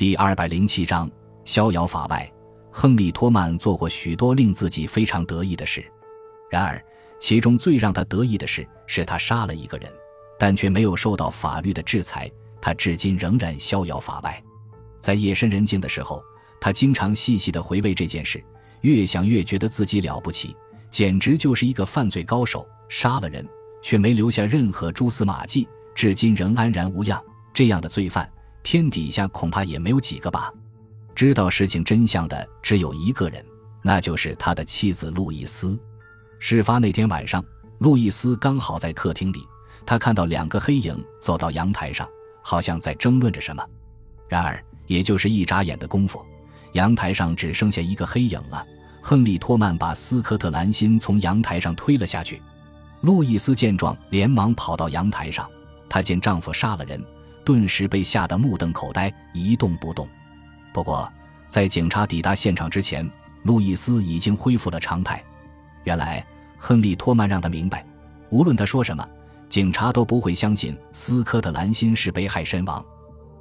第二百零七章逍遥法外。亨利·托曼做过许多令自己非常得意的事，然而其中最让他得意的事是他杀了一个人，但却没有受到法律的制裁。他至今仍然逍遥法外。在夜深人静的时候，他经常细细地回味这件事，越想越觉得自己了不起，简直就是一个犯罪高手。杀了人却没留下任何蛛丝马迹，至今仍安然无恙。这样的罪犯，天底下恐怕也没有几个吧。知道事情真相的只有一个人，那就是他的妻子路易斯。事发那天晚上，路易斯刚好在客厅里，他看到两个黑影走到阳台上，好像在争论着什么。然而，也就是一眨眼的功夫，阳台上只剩下一个黑影了。亨利·托曼把斯科特·兰辛从阳台上推了下去。路易斯见状，连忙跑到阳台上，她见丈夫杀了人。顿时被吓得目瞪口呆，一动不动。不过，在警察抵达现场之前，路易斯已经恢复了常态。原来，亨利·托曼让他明白，无论他说什么，警察都不会相信斯科特·兰辛是被害身亡。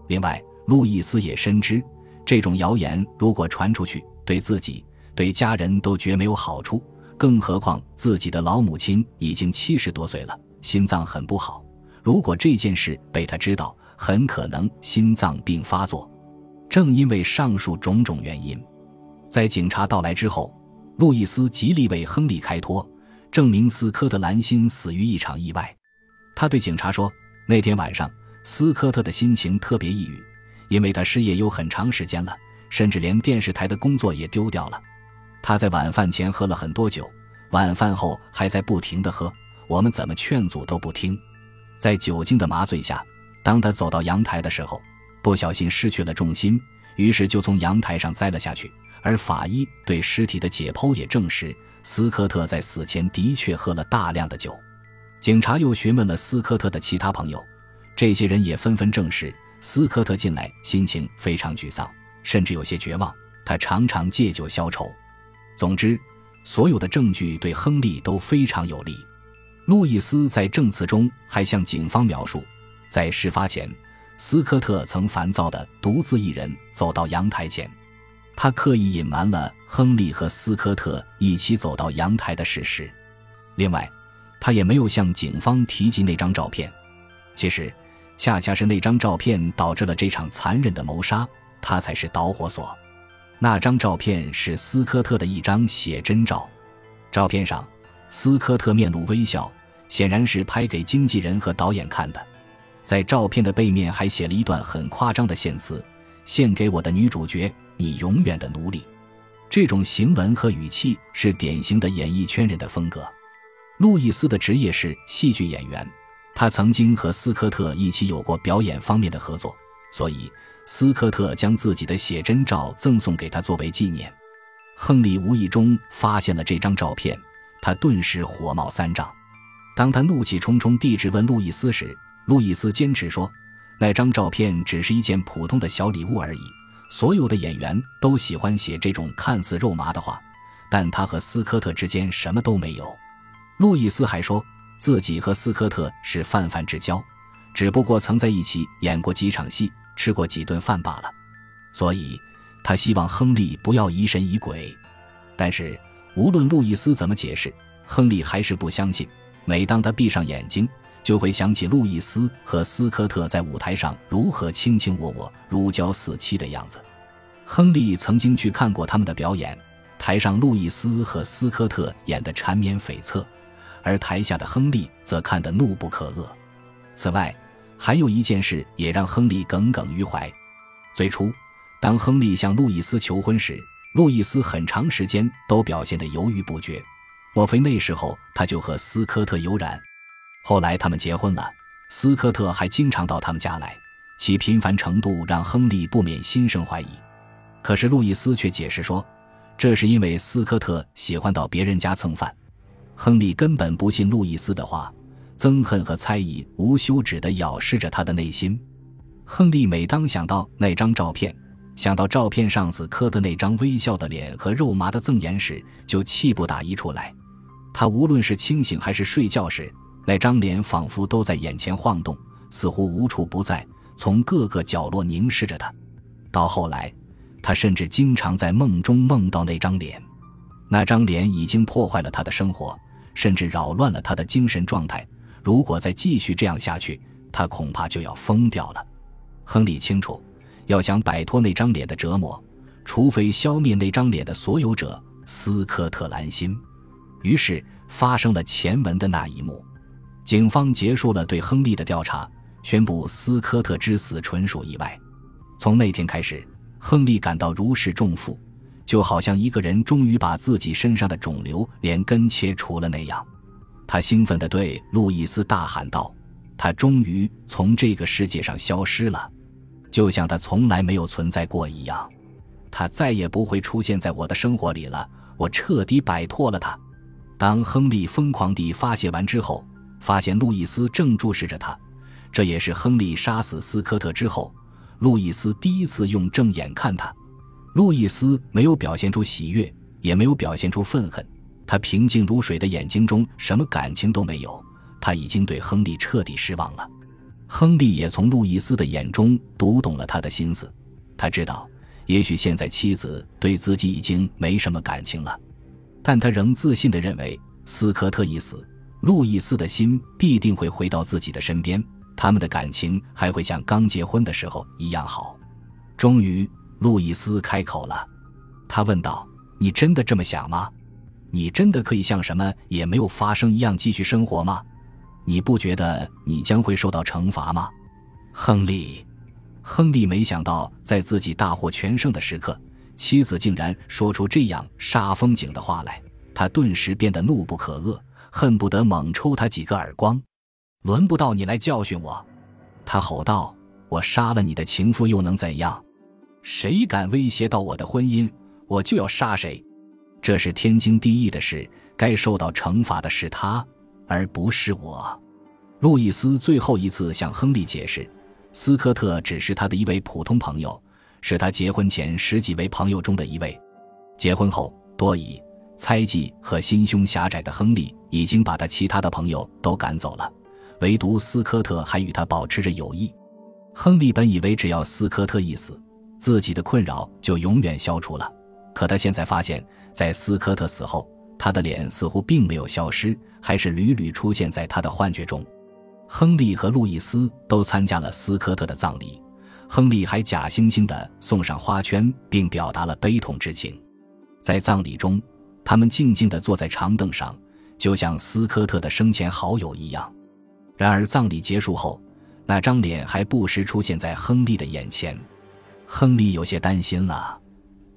另外，路易斯也深知，这种谣言如果传出去，对自己、对家人都绝没有好处。更何况自己的老母亲已经七十多岁了，心脏很不好。如果这件事被他知道，很可能心脏病发作。正因为上述种种原因，在警察到来之后，路易斯极力为亨利开脱，证明斯科特·兰辛死于一场意外。他对警察说：“那天晚上，斯科特的心情特别抑郁，因为他失业有很长时间了，甚至连电视台的工作也丢掉了。他在晚饭前喝了很多酒，晚饭后还在不停地喝。我们怎么劝阻都不听，在酒精的麻醉下。”当他走到阳台的时候，不小心失去了重心，于是就从阳台上栽了下去。而法医对尸体的解剖也证实，斯科特在死前的确喝了大量的酒。警察又询问了斯科特的其他朋友，这些人也纷纷证实，斯科特近来心情非常沮丧，甚至有些绝望。他常常借酒消愁。总之，所有的证据对亨利都非常有利。路易斯在证词中还向警方描述。在事发前，斯科特曾烦躁地独自一人走到阳台前，他刻意隐瞒了亨利和斯科特一起走到阳台的事实。另外，他也没有向警方提及那张照片。其实，恰恰是那张照片导致了这场残忍的谋杀，他才是导火索。那张照片是斯科特的一张写真照，照片上，斯科特面露微笑，显然是拍给经纪人和导演看的。在照片的背面还写了一段很夸张的献词：“献给我的女主角，你永远的奴隶。”这种行文和语气是典型的演艺圈人的风格。路易斯的职业是戏剧演员，他曾经和斯科特一起有过表演方面的合作，所以斯科特将自己的写真照赠送给他作为纪念。亨利无意中发现了这张照片，他顿时火冒三丈。当他怒气冲冲地质问路易斯时，路易斯坚持说，那张照片只是一件普通的小礼物而已。所有的演员都喜欢写这种看似肉麻的话，但他和斯科特之间什么都没有。路易斯还说自己和斯科特是泛泛之交，只不过曾在一起演过几场戏，吃过几顿饭罢了。所以，他希望亨利不要疑神疑鬼。但是，无论路易斯怎么解释，亨利还是不相信。每当他闭上眼睛，就会想起路易斯和斯科特在舞台上如何卿卿我我、如胶似漆的样子。亨利曾经去看过他们的表演，台上路易斯和斯科特演得缠绵悱恻，而台下的亨利则看得怒不可遏。此外，还有一件事也让亨利耿耿于怀。最初，当亨利向路易斯求婚时，路易斯很长时间都表现得犹豫不决。莫非那时候他就和斯科特有染？后来他们结婚了，斯科特还经常到他们家来，其频繁程度让亨利不免心生怀疑。可是路易斯却解释说，这是因为斯科特喜欢到别人家蹭饭。亨利根本不信路易斯的话，憎恨和猜疑无休止地咬噬着他的内心。亨利每当想到那张照片，想到照片上斯科特那张微笑的脸和肉麻的赠言时，就气不打一处来。他无论是清醒还是睡觉时，那张脸仿佛都在眼前晃动，似乎无处不在，从各个角落凝视着他。到后来，他甚至经常在梦中梦到那张脸。那张脸已经破坏了他的生活，甚至扰乱了他的精神状态。如果再继续这样下去，他恐怕就要疯掉了。亨利清楚，要想摆脱那张脸的折磨，除非消灭那张脸的所有者斯科特·兰辛。于是发生了前文的那一幕。警方结束了对亨利的调查，宣布斯科特之死纯属意外。从那天开始，亨利感到如释重负，就好像一个人终于把自己身上的肿瘤连根切除了那样。他兴奋地对路易斯大喊道：“他终于从这个世界上消失了，就像他从来没有存在过一样。他再也不会出现在我的生活里了。我彻底摆脱了他。”当亨利疯狂地发泄完之后。发现路易斯正注视着他，这也是亨利杀死斯科特之后，路易斯第一次用正眼看他。路易斯没有表现出喜悦，也没有表现出愤恨，他平静如水的眼睛中什么感情都没有。他已经对亨利彻底失望了。亨利也从路易斯的眼中读懂了他的心思，他知道，也许现在妻子对自己已经没什么感情了，但他仍自信地认为斯科特一死。路易斯的心必定会回到自己的身边，他们的感情还会像刚结婚的时候一样好。终于，路易斯开口了，他问道：“你真的这么想吗？你真的可以像什么也没有发生一样继续生活吗？你不觉得你将会受到惩罚吗？”亨利，亨利没想到，在自己大获全胜的时刻，妻子竟然说出这样煞风景的话来，他顿时变得怒不可遏。恨不得猛抽他几个耳光，轮不到你来教训我！他吼道：“我杀了你的情妇又能怎样？谁敢威胁到我的婚姻，我就要杀谁！这是天经地义的事，该受到惩罚的是他，而不是我。”路易斯最后一次向亨利解释，斯科特只是他的一位普通朋友，是他结婚前十几位朋友中的一位。结婚后，多以。猜忌和心胸狭窄的亨利已经把他其他的朋友都赶走了，唯独斯科特还与他保持着友谊。亨利本以为只要斯科特一死，自己的困扰就永远消除了。可他现在发现，在斯科特死后，他的脸似乎并没有消失，还是屡屡出现在他的幻觉中。亨利和路易斯都参加了斯科特的葬礼，亨利还假惺惺地送上花圈，并表达了悲痛之情。在葬礼中。他们静静地坐在长凳上，就像斯科特的生前好友一样。然而，葬礼结束后，那张脸还不时出现在亨利的眼前。亨利有些担心了。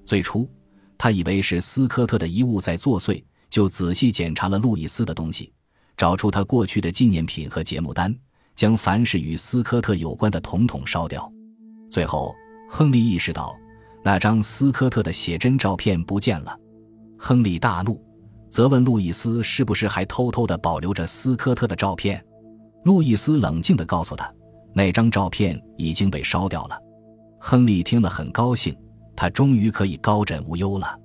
最初，他以为是斯科特的遗物在作祟，就仔细检查了路易斯的东西，找出他过去的纪念品和节目单，将凡是与斯科特有关的统统烧掉。最后，亨利意识到，那张斯科特的写真照片不见了。亨利大怒，责问路易斯是不是还偷偷地保留着斯科特的照片。路易斯冷静地告诉他，那张照片已经被烧掉了。亨利听了很高兴，他终于可以高枕无忧了。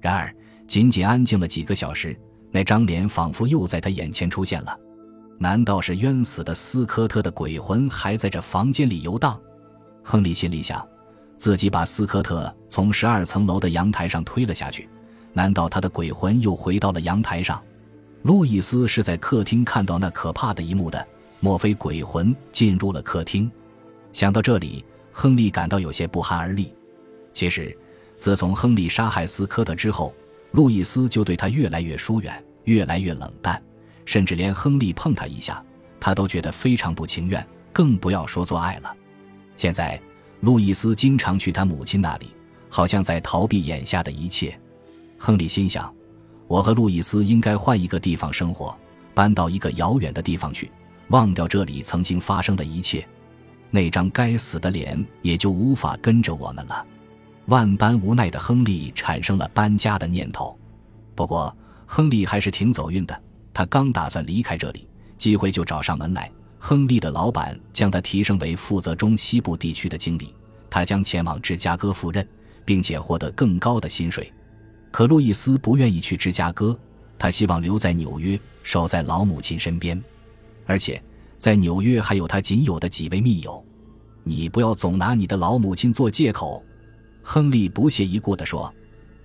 然而，仅仅安静了几个小时，那张脸仿佛又在他眼前出现了。难道是冤死的斯科特的鬼魂还在这房间里游荡？亨利心里想，自己把斯科特从十二层楼的阳台上推了下去。难道他的鬼魂又回到了阳台上？路易斯是在客厅看到那可怕的一幕的。莫非鬼魂进入了客厅？想到这里，亨利感到有些不寒而栗。其实，自从亨利杀害斯科特之后，路易斯就对他越来越疏远，越来越冷淡，甚至连亨利碰他一下，他都觉得非常不情愿，更不要说做爱了。现在，路易斯经常去他母亲那里，好像在逃避眼下的一切。亨利心想：“我和路易斯应该换一个地方生活，搬到一个遥远的地方去，忘掉这里曾经发生的一切。那张该死的脸也就无法跟着我们了。”万般无奈的亨利产生了搬家的念头。不过，亨利还是挺走运的。他刚打算离开这里，机会就找上门来。亨利的老板将他提升为负责中西部地区的经理，他将前往芝加哥赴任，并且获得更高的薪水。可路易斯不愿意去芝加哥，他希望留在纽约，守在老母亲身边，而且在纽约还有他仅有的几位密友。你不要总拿你的老母亲做借口。亨利不屑一顾地说：“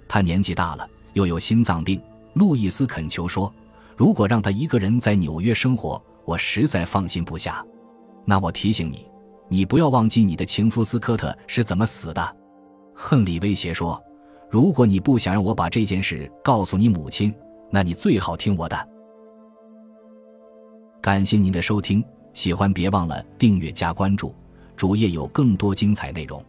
他年纪大了，又有心脏病。”路易斯恳求说：“如果让他一个人在纽约生活，我实在放心不下。那我提醒你，你不要忘记你的情夫斯科特是怎么死的。”亨利威胁说：“如果你不想让我把这件事告诉你母亲，那你最好听我的。”感谢您的收听，喜欢别忘了订阅加关注，主页有更多精彩内容。